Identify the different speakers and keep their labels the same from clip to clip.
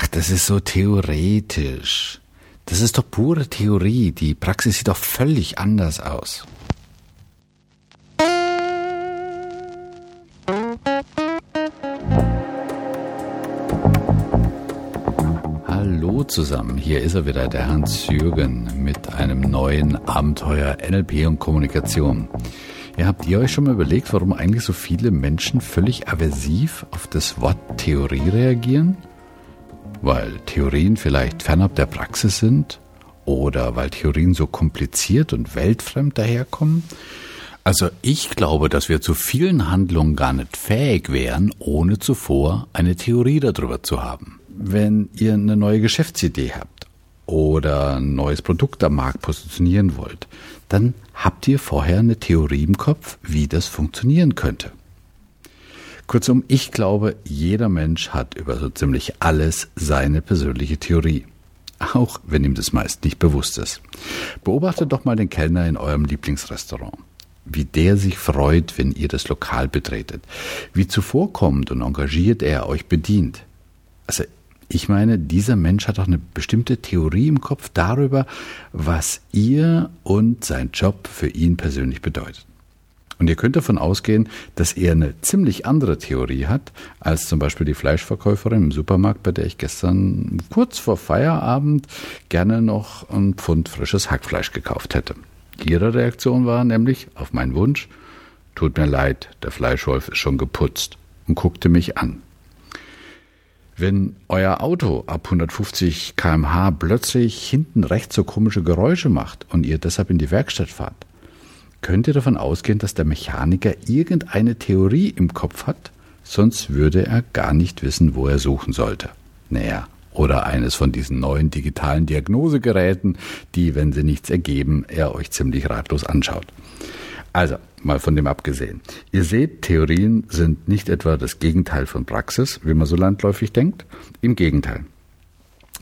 Speaker 1: Ach, das ist so theoretisch. Das ist doch pure Theorie. Die Praxis sieht doch völlig anders aus. Hallo zusammen, hier ist er wieder, der Hans-Jürgen, mit einem neuen Abenteuer NLP und Kommunikation. Ja, habt ihr euch schon mal überlegt, warum eigentlich so viele Menschen völlig aversiv auf das Wort Theorie reagieren? Weil Theorien vielleicht fernab der Praxis sind oder weil Theorien so kompliziert und weltfremd daherkommen. Also ich glaube, dass wir zu vielen Handlungen gar nicht fähig wären, ohne zuvor eine Theorie darüber zu haben. Wenn ihr eine neue Geschäftsidee habt oder ein neues Produkt am Markt positionieren wollt, dann habt ihr vorher eine Theorie im Kopf, wie das funktionieren könnte. Kurzum, ich glaube, jeder Mensch hat über so ziemlich alles seine persönliche Theorie. Auch wenn ihm das meist nicht bewusst ist. Beobachtet doch mal den Kellner in eurem Lieblingsrestaurant. Wie der sich freut, wenn ihr das Lokal betretet. Wie zuvorkommend und engagiert er euch bedient. Also, ich meine, dieser Mensch hat doch eine bestimmte Theorie im Kopf darüber, was ihr und sein Job für ihn persönlich bedeutet. Und ihr könnt davon ausgehen, dass er eine ziemlich andere Theorie hat, als zum Beispiel die Fleischverkäuferin im Supermarkt, bei der ich gestern kurz vor Feierabend gerne noch ein Pfund frisches Hackfleisch gekauft hätte. Ihre Reaktion war nämlich auf meinen Wunsch, tut mir leid, der Fleischwolf ist schon geputzt und guckte mich an. Wenn euer Auto ab 150 kmh plötzlich hinten rechts so komische Geräusche macht und ihr deshalb in die Werkstatt fahrt, könnt ihr davon ausgehen, dass der Mechaniker irgendeine Theorie im Kopf hat, sonst würde er gar nicht wissen, wo er suchen sollte. Naja, oder eines von diesen neuen digitalen Diagnosegeräten, die, wenn sie nichts ergeben, er euch ziemlich ratlos anschaut. Also, mal von dem abgesehen. Ihr seht, Theorien sind nicht etwa das Gegenteil von Praxis, wie man so landläufig denkt. Im Gegenteil.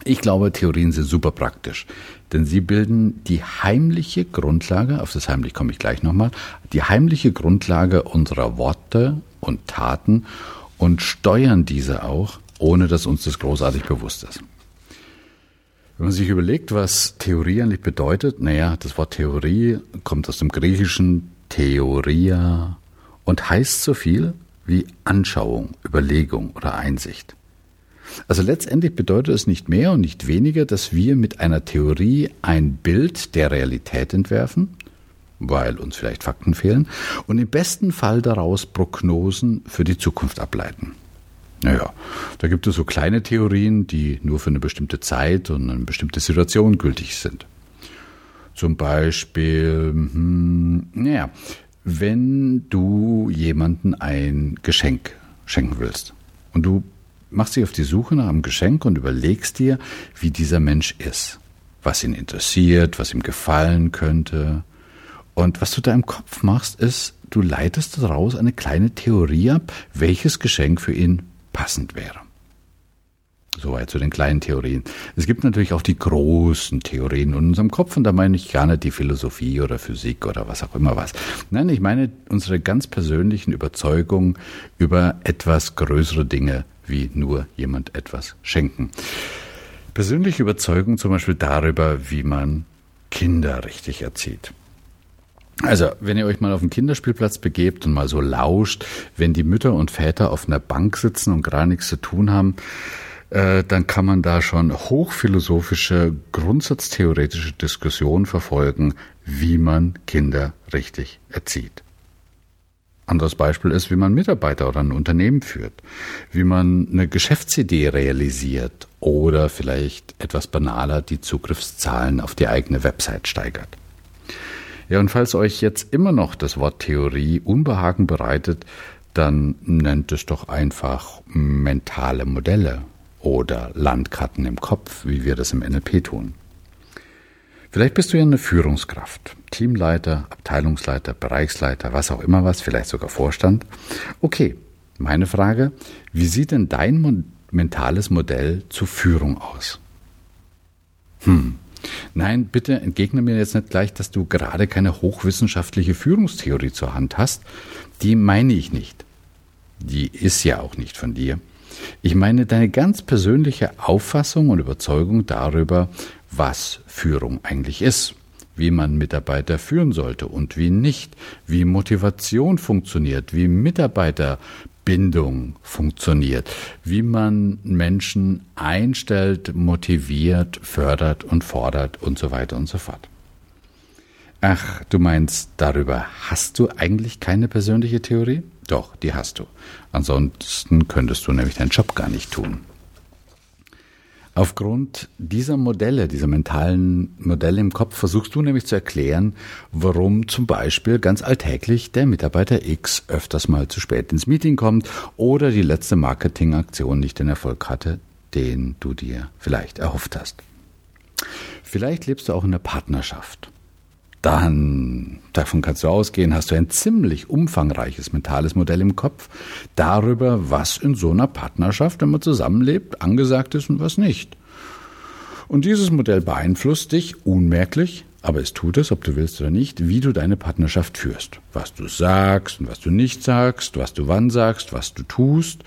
Speaker 1: Ich glaube, Theorien sind super praktisch, denn sie bilden die heimliche Grundlage, auf das heimlich komme ich gleich nochmal, die heimliche Grundlage unserer Worte und Taten und steuern diese auch, ohne dass uns das großartig bewusst ist. Wenn man sich überlegt, was Theorie eigentlich bedeutet, naja, das Wort Theorie kommt aus dem Griechischen Theoria und heißt so viel wie Anschauung, Überlegung oder Einsicht. Also letztendlich bedeutet es nicht mehr und nicht weniger, dass wir mit einer Theorie ein Bild der Realität entwerfen, weil uns vielleicht Fakten fehlen, und im besten Fall daraus Prognosen für die Zukunft ableiten. Naja, da gibt es so kleine Theorien, die nur für eine bestimmte Zeit und eine bestimmte Situation gültig sind. Zum Beispiel, hm, naja, wenn du jemanden ein Geschenk schenken willst und du machst dich auf die Suche nach einem Geschenk und überlegst dir, wie dieser Mensch ist, was ihn interessiert, was ihm gefallen könnte. Und was du da im Kopf machst, ist, du leitest daraus eine kleine Theorie ab, welches Geschenk für ihn passend wäre. Soweit zu den kleinen Theorien. Es gibt natürlich auch die großen Theorien in unserem Kopf und da meine ich gar nicht die Philosophie oder Physik oder was auch immer was. Nein, ich meine unsere ganz persönlichen Überzeugungen über etwas größere Dinge wie nur jemand etwas schenken. Persönliche Überzeugung zum Beispiel darüber, wie man Kinder richtig erzieht. Also, wenn ihr euch mal auf den Kinderspielplatz begebt und mal so lauscht, wenn die Mütter und Väter auf einer Bank sitzen und gar nichts zu tun haben, äh, dann kann man da schon hochphilosophische, grundsatztheoretische Diskussionen verfolgen, wie man Kinder richtig erzieht. Anderes Beispiel ist, wie man Mitarbeiter oder ein Unternehmen führt, wie man eine Geschäftsidee realisiert oder vielleicht etwas banaler die Zugriffszahlen auf die eigene Website steigert. Ja, und falls euch jetzt immer noch das Wort Theorie Unbehagen bereitet, dann nennt es doch einfach mentale Modelle oder Landkarten im Kopf, wie wir das im NLP tun. Vielleicht bist du ja eine Führungskraft, Teamleiter, Abteilungsleiter, Bereichsleiter, was auch immer was, vielleicht sogar Vorstand. Okay, meine Frage, wie sieht denn dein mentales Modell zur Führung aus? Hm. Nein, bitte entgegne mir jetzt nicht gleich, dass du gerade keine hochwissenschaftliche Führungstheorie zur Hand hast. Die meine ich nicht. Die ist ja auch nicht von dir. Ich meine deine ganz persönliche Auffassung und Überzeugung darüber, was Führung eigentlich ist, wie man Mitarbeiter führen sollte und wie nicht, wie Motivation funktioniert, wie Mitarbeiterbindung funktioniert, wie man Menschen einstellt, motiviert, fördert und fordert und so weiter und so fort. Ach, du meinst, darüber hast du eigentlich keine persönliche Theorie? Doch, die hast du. Ansonsten könntest du nämlich deinen Job gar nicht tun. Aufgrund dieser Modelle, dieser mentalen Modelle im Kopf, versuchst du nämlich zu erklären, warum zum Beispiel ganz alltäglich der Mitarbeiter X öfters mal zu spät ins Meeting kommt oder die letzte Marketingaktion nicht den Erfolg hatte, den du dir vielleicht erhofft hast. Vielleicht lebst du auch in einer Partnerschaft dann, davon kannst du ausgehen, hast du ein ziemlich umfangreiches mentales Modell im Kopf darüber, was in so einer Partnerschaft, wenn man zusammenlebt, angesagt ist und was nicht. Und dieses Modell beeinflusst dich unmerklich, aber es tut es, ob du willst oder nicht, wie du deine Partnerschaft führst. Was du sagst und was du nicht sagst, was du wann sagst, was du tust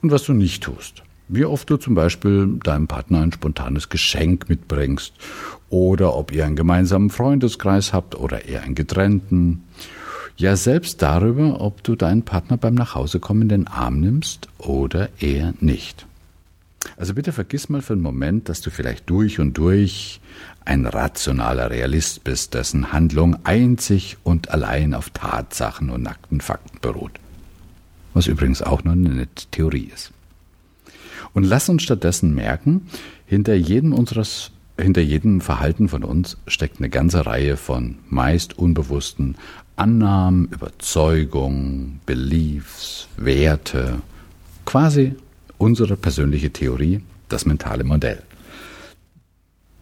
Speaker 1: und was du nicht tust. Wie oft du zum Beispiel deinem Partner ein spontanes Geschenk mitbringst oder ob ihr einen gemeinsamen Freundeskreis habt oder eher einen getrennten. Ja, selbst darüber, ob du deinen Partner beim Nachhausekommen in den Arm nimmst oder eher nicht. Also bitte vergiss mal für einen Moment, dass du vielleicht durch und durch ein rationaler Realist bist, dessen Handlung einzig und allein auf Tatsachen und nackten Fakten beruht. Was übrigens auch nur eine Theorie ist. Und lass uns stattdessen merken, hinter jedem unseres hinter jedem Verhalten von uns steckt eine ganze Reihe von meist unbewussten Annahmen, Überzeugungen, Beliefs, Werte, quasi unsere persönliche Theorie, das mentale Modell,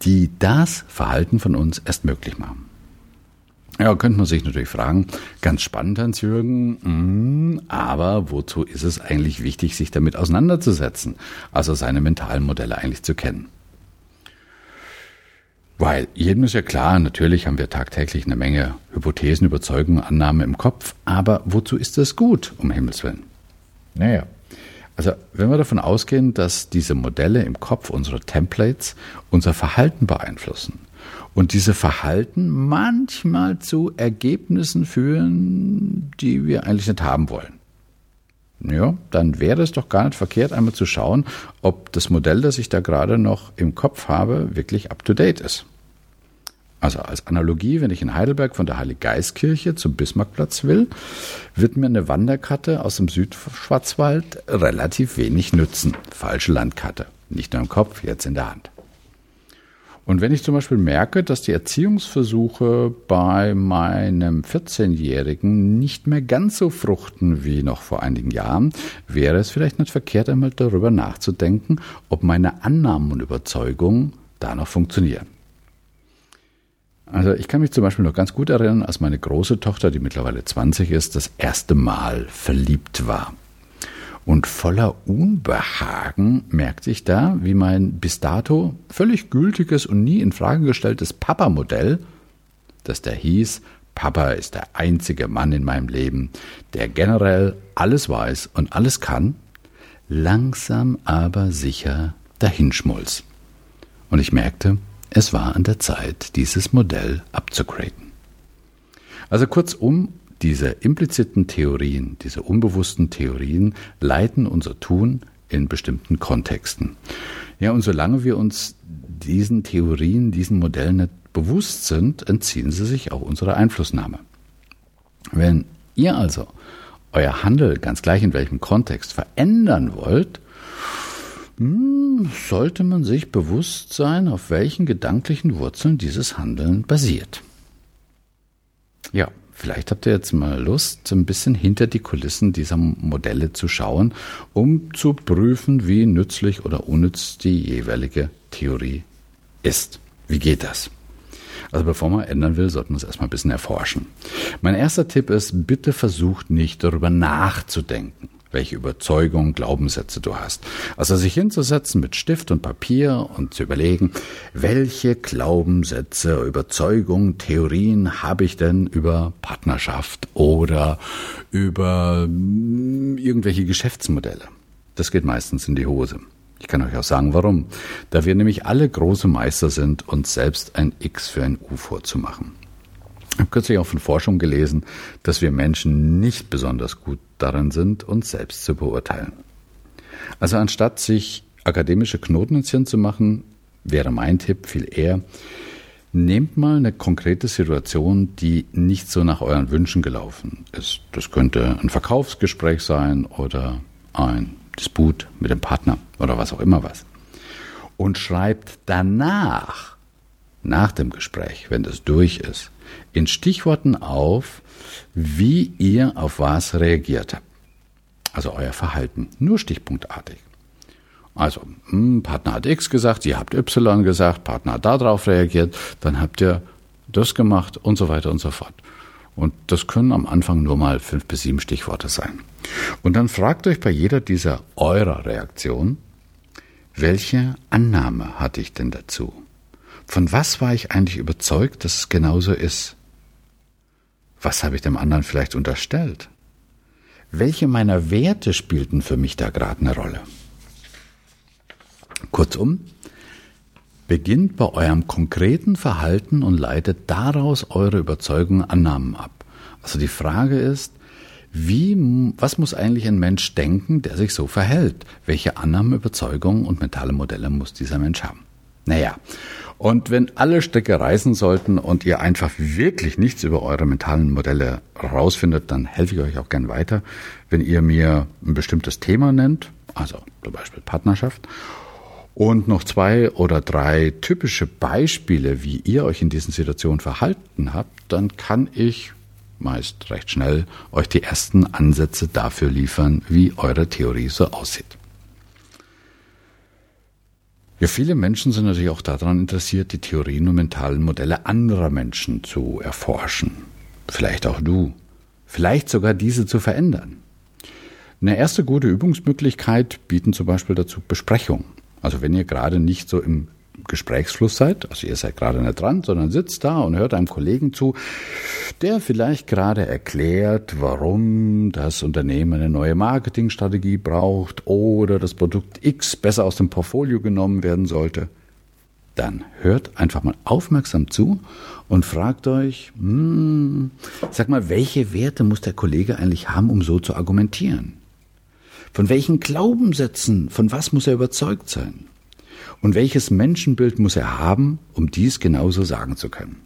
Speaker 1: die das Verhalten von uns erst möglich machen. Ja, könnte man sich natürlich fragen, ganz spannend, Hans-Jürgen, mm, aber wozu ist es eigentlich wichtig, sich damit auseinanderzusetzen, also seine mentalen Modelle eigentlich zu kennen? Weil jedem ist ja klar, natürlich haben wir tagtäglich eine Menge Hypothesen, Überzeugungen, Annahmen im Kopf, aber wozu ist das gut, um Himmels Willen? Naja, also wenn wir davon ausgehen, dass diese Modelle im Kopf, unsere Templates, unser Verhalten beeinflussen und diese Verhalten manchmal zu Ergebnissen führen, die wir eigentlich nicht haben wollen. Ja, dann wäre es doch gar nicht verkehrt, einmal zu schauen, ob das Modell, das ich da gerade noch im Kopf habe, wirklich up-to-date ist. Also als Analogie, wenn ich in Heidelberg von der Heiliggeistkirche zum Bismarckplatz will, wird mir eine Wanderkarte aus dem Südschwarzwald relativ wenig nützen. Falsche Landkarte. Nicht nur im Kopf, jetzt in der Hand. Und wenn ich zum Beispiel merke, dass die Erziehungsversuche bei meinem 14-Jährigen nicht mehr ganz so fruchten wie noch vor einigen Jahren, wäre es vielleicht nicht verkehrt, einmal darüber nachzudenken, ob meine Annahmen und Überzeugungen da noch funktionieren. Also ich kann mich zum Beispiel noch ganz gut erinnern, als meine große Tochter, die mittlerweile 20 ist, das erste Mal verliebt war. Und voller Unbehagen merkte ich da, wie mein bis dato völlig gültiges und nie in Frage gestelltes Papa-Modell, das da hieß, Papa ist der einzige Mann in meinem Leben, der generell alles weiß und alles kann, langsam aber sicher dahinschmolz. Und ich merkte, es war an der Zeit, dieses Modell abzugraden. Also kurzum, diese impliziten Theorien, diese unbewussten Theorien leiten unser Tun in bestimmten Kontexten. Ja, und solange wir uns diesen Theorien, diesen Modellen nicht bewusst sind, entziehen sie sich auch unserer Einflussnahme. Wenn ihr also euer Handel, ganz gleich in welchem Kontext, verändern wollt, hm, sollte man sich bewusst sein, auf welchen gedanklichen Wurzeln dieses Handeln basiert. Ja, Vielleicht habt ihr jetzt mal Lust, ein bisschen hinter die Kulissen dieser Modelle zu schauen, um zu prüfen, wie nützlich oder unnütz die jeweilige Theorie ist. Wie geht das? Also bevor man ändern will, sollten wir es erstmal ein bisschen erforschen. Mein erster Tipp ist, bitte versucht nicht darüber nachzudenken welche Überzeugungen, Glaubenssätze du hast. Also sich hinzusetzen mit Stift und Papier und zu überlegen, welche Glaubenssätze, Überzeugungen, Theorien habe ich denn über Partnerschaft oder über hm, irgendwelche Geschäftsmodelle. Das geht meistens in die Hose. Ich kann euch auch sagen, warum. Da wir nämlich alle große Meister sind, uns selbst ein X für ein U vorzumachen. Habe kürzlich auch von Forschung gelesen, dass wir Menschen nicht besonders gut darin sind, uns selbst zu beurteilen. Also anstatt sich akademische Knoten ins Hirn zu machen, wäre mein Tipp viel eher, nehmt mal eine konkrete Situation, die nicht so nach euren Wünschen gelaufen ist. Das könnte ein Verkaufsgespräch sein oder ein Disput mit dem Partner oder was auch immer was. Und schreibt danach, nach dem Gespräch, wenn das durch ist, in Stichworten auf, wie ihr auf was reagiert habt. Also euer Verhalten, nur stichpunktartig. Also, hm, Partner hat X gesagt, ihr habt Y gesagt, Partner hat darauf reagiert, dann habt ihr das gemacht und so weiter und so fort. Und das können am Anfang nur mal fünf bis sieben Stichworte sein. Und dann fragt euch bei jeder dieser eurer Reaktion, welche Annahme hatte ich denn dazu? Von was war ich eigentlich überzeugt, dass es genauso ist? Was habe ich dem anderen vielleicht unterstellt? Welche meiner Werte spielten für mich da gerade eine Rolle? Kurzum, beginnt bei eurem konkreten Verhalten und leitet daraus eure Überzeugungen Annahmen ab. Also die Frage ist, wie, was muss eigentlich ein Mensch denken, der sich so verhält? Welche Annahmen, Überzeugungen und mentale Modelle muss dieser Mensch haben? Naja, und wenn alle Strecke reisen sollten und ihr einfach wirklich nichts über eure mentalen Modelle rausfindet, dann helfe ich euch auch gern weiter, wenn ihr mir ein bestimmtes Thema nennt, also zum Beispiel Partnerschaft, und noch zwei oder drei typische Beispiele, wie ihr euch in diesen Situationen verhalten habt, dann kann ich meist recht schnell euch die ersten Ansätze dafür liefern, wie eure Theorie so aussieht. Ja, viele Menschen sind natürlich auch daran interessiert, die Theorien und mentalen Modelle anderer Menschen zu erforschen. Vielleicht auch du. Vielleicht sogar diese zu verändern. Eine erste gute Übungsmöglichkeit bieten zum Beispiel dazu Besprechungen. Also wenn ihr gerade nicht so im Gesprächsfluss seid, also ihr seid gerade nicht dran, sondern sitzt da und hört einem Kollegen zu, der vielleicht gerade erklärt, warum das Unternehmen eine neue Marketingstrategie braucht oder das Produkt X besser aus dem Portfolio genommen werden sollte, dann hört einfach mal aufmerksam zu und fragt euch, hm, sag mal, welche Werte muss der Kollege eigentlich haben, um so zu argumentieren? Von welchen Glaubenssätzen, von was muss er überzeugt sein? Und welches Menschenbild muss er haben, um dies genauso sagen zu können?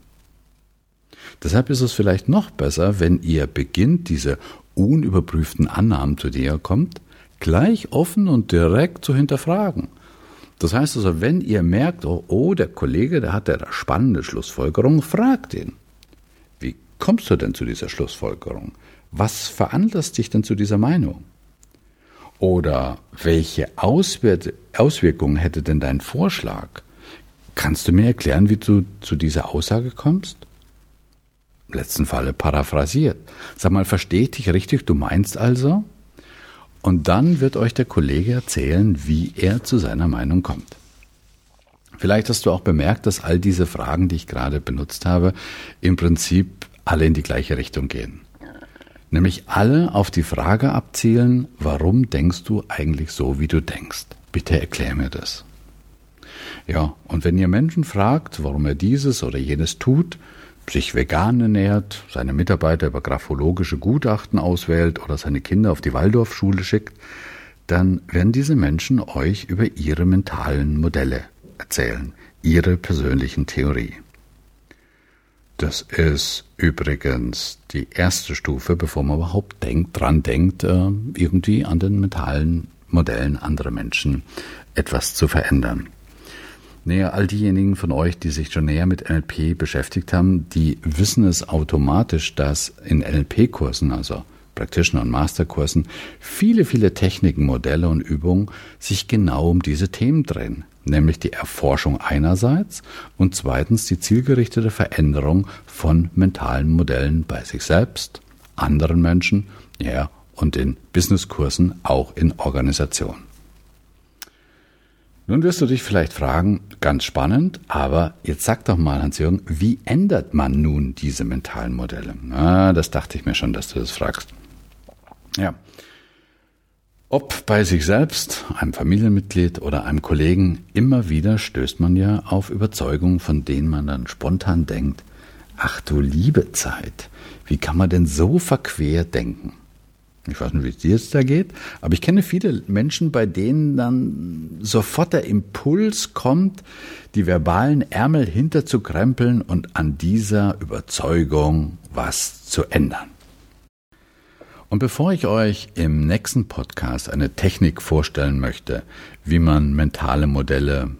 Speaker 1: Deshalb ist es vielleicht noch besser, wenn ihr beginnt, diese unüberprüften Annahmen, zu denen ihr kommt, gleich offen und direkt zu hinterfragen. Das heißt also, wenn ihr merkt, oh, oh der Kollege, der hat ja eine spannende Schlussfolgerung, fragt ihn. Wie kommst du denn zu dieser Schlussfolgerung? Was veranlasst dich denn zu dieser Meinung? Oder welche Auswirkungen hätte denn dein Vorschlag? Kannst du mir erklären, wie du zu dieser Aussage kommst? Im letzten Falle paraphrasiert. Sag mal, verstehe ich dich richtig? Du meinst also? Und dann wird euch der Kollege erzählen, wie er zu seiner Meinung kommt. Vielleicht hast du auch bemerkt, dass all diese Fragen, die ich gerade benutzt habe, im Prinzip alle in die gleiche Richtung gehen nämlich alle auf die Frage abzielen, warum denkst du eigentlich so, wie du denkst? Bitte erklär mir das. Ja, und wenn ihr Menschen fragt, warum er dieses oder jenes tut, sich vegan ernährt, seine Mitarbeiter über graphologische Gutachten auswählt oder seine Kinder auf die Waldorfschule schickt, dann werden diese Menschen euch über ihre mentalen Modelle erzählen, ihre persönlichen Theorie. Das ist übrigens die erste Stufe, bevor man überhaupt denkt, dran denkt, äh, irgendwie an den mentalen Modellen anderer Menschen etwas zu verändern. Naja, all diejenigen von euch, die sich schon näher mit NLP beschäftigt haben, die wissen es automatisch, dass in NLP-Kursen, also Practitioner- und Masterkursen, viele, viele Techniken, Modelle und Übungen sich genau um diese Themen drehen nämlich die Erforschung einerseits und zweitens die zielgerichtete Veränderung von mentalen Modellen bei sich selbst, anderen Menschen, ja, und in Businesskursen auch in Organisationen. Nun wirst du dich vielleicht fragen, ganz spannend, aber jetzt sag doch mal, Hans-Jürgen, wie ändert man nun diese mentalen Modelle? Na, das dachte ich mir schon, dass du das fragst. Ja. Ob bei sich selbst, einem Familienmitglied oder einem Kollegen, immer wieder stößt man ja auf Überzeugungen, von denen man dann spontan denkt, ach du liebe Zeit, wie kann man denn so verquer denken? Ich weiß nicht, wie es dir jetzt da geht, aber ich kenne viele Menschen, bei denen dann sofort der Impuls kommt, die verbalen Ärmel hinterzukrempeln und an dieser Überzeugung was zu ändern. Und bevor ich euch im nächsten Podcast eine Technik vorstellen möchte, wie man mentale Modelle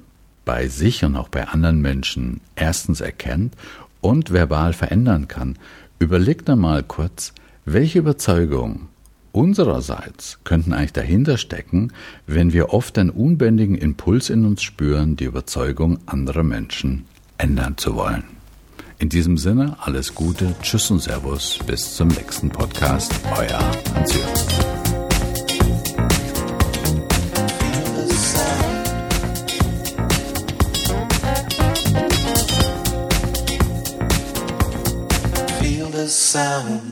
Speaker 1: bei sich und auch bei anderen Menschen erstens erkennt und verbal verändern kann, überlegt einmal kurz, welche Überzeugung unsererseits könnten eigentlich dahinter stecken, wenn wir oft einen unbändigen Impuls in uns spüren, die Überzeugung anderer Menschen ändern zu wollen. In diesem Sinne, alles Gute, Tschüss und Servus, bis zum nächsten Podcast, euer Hans-Jürgen. sound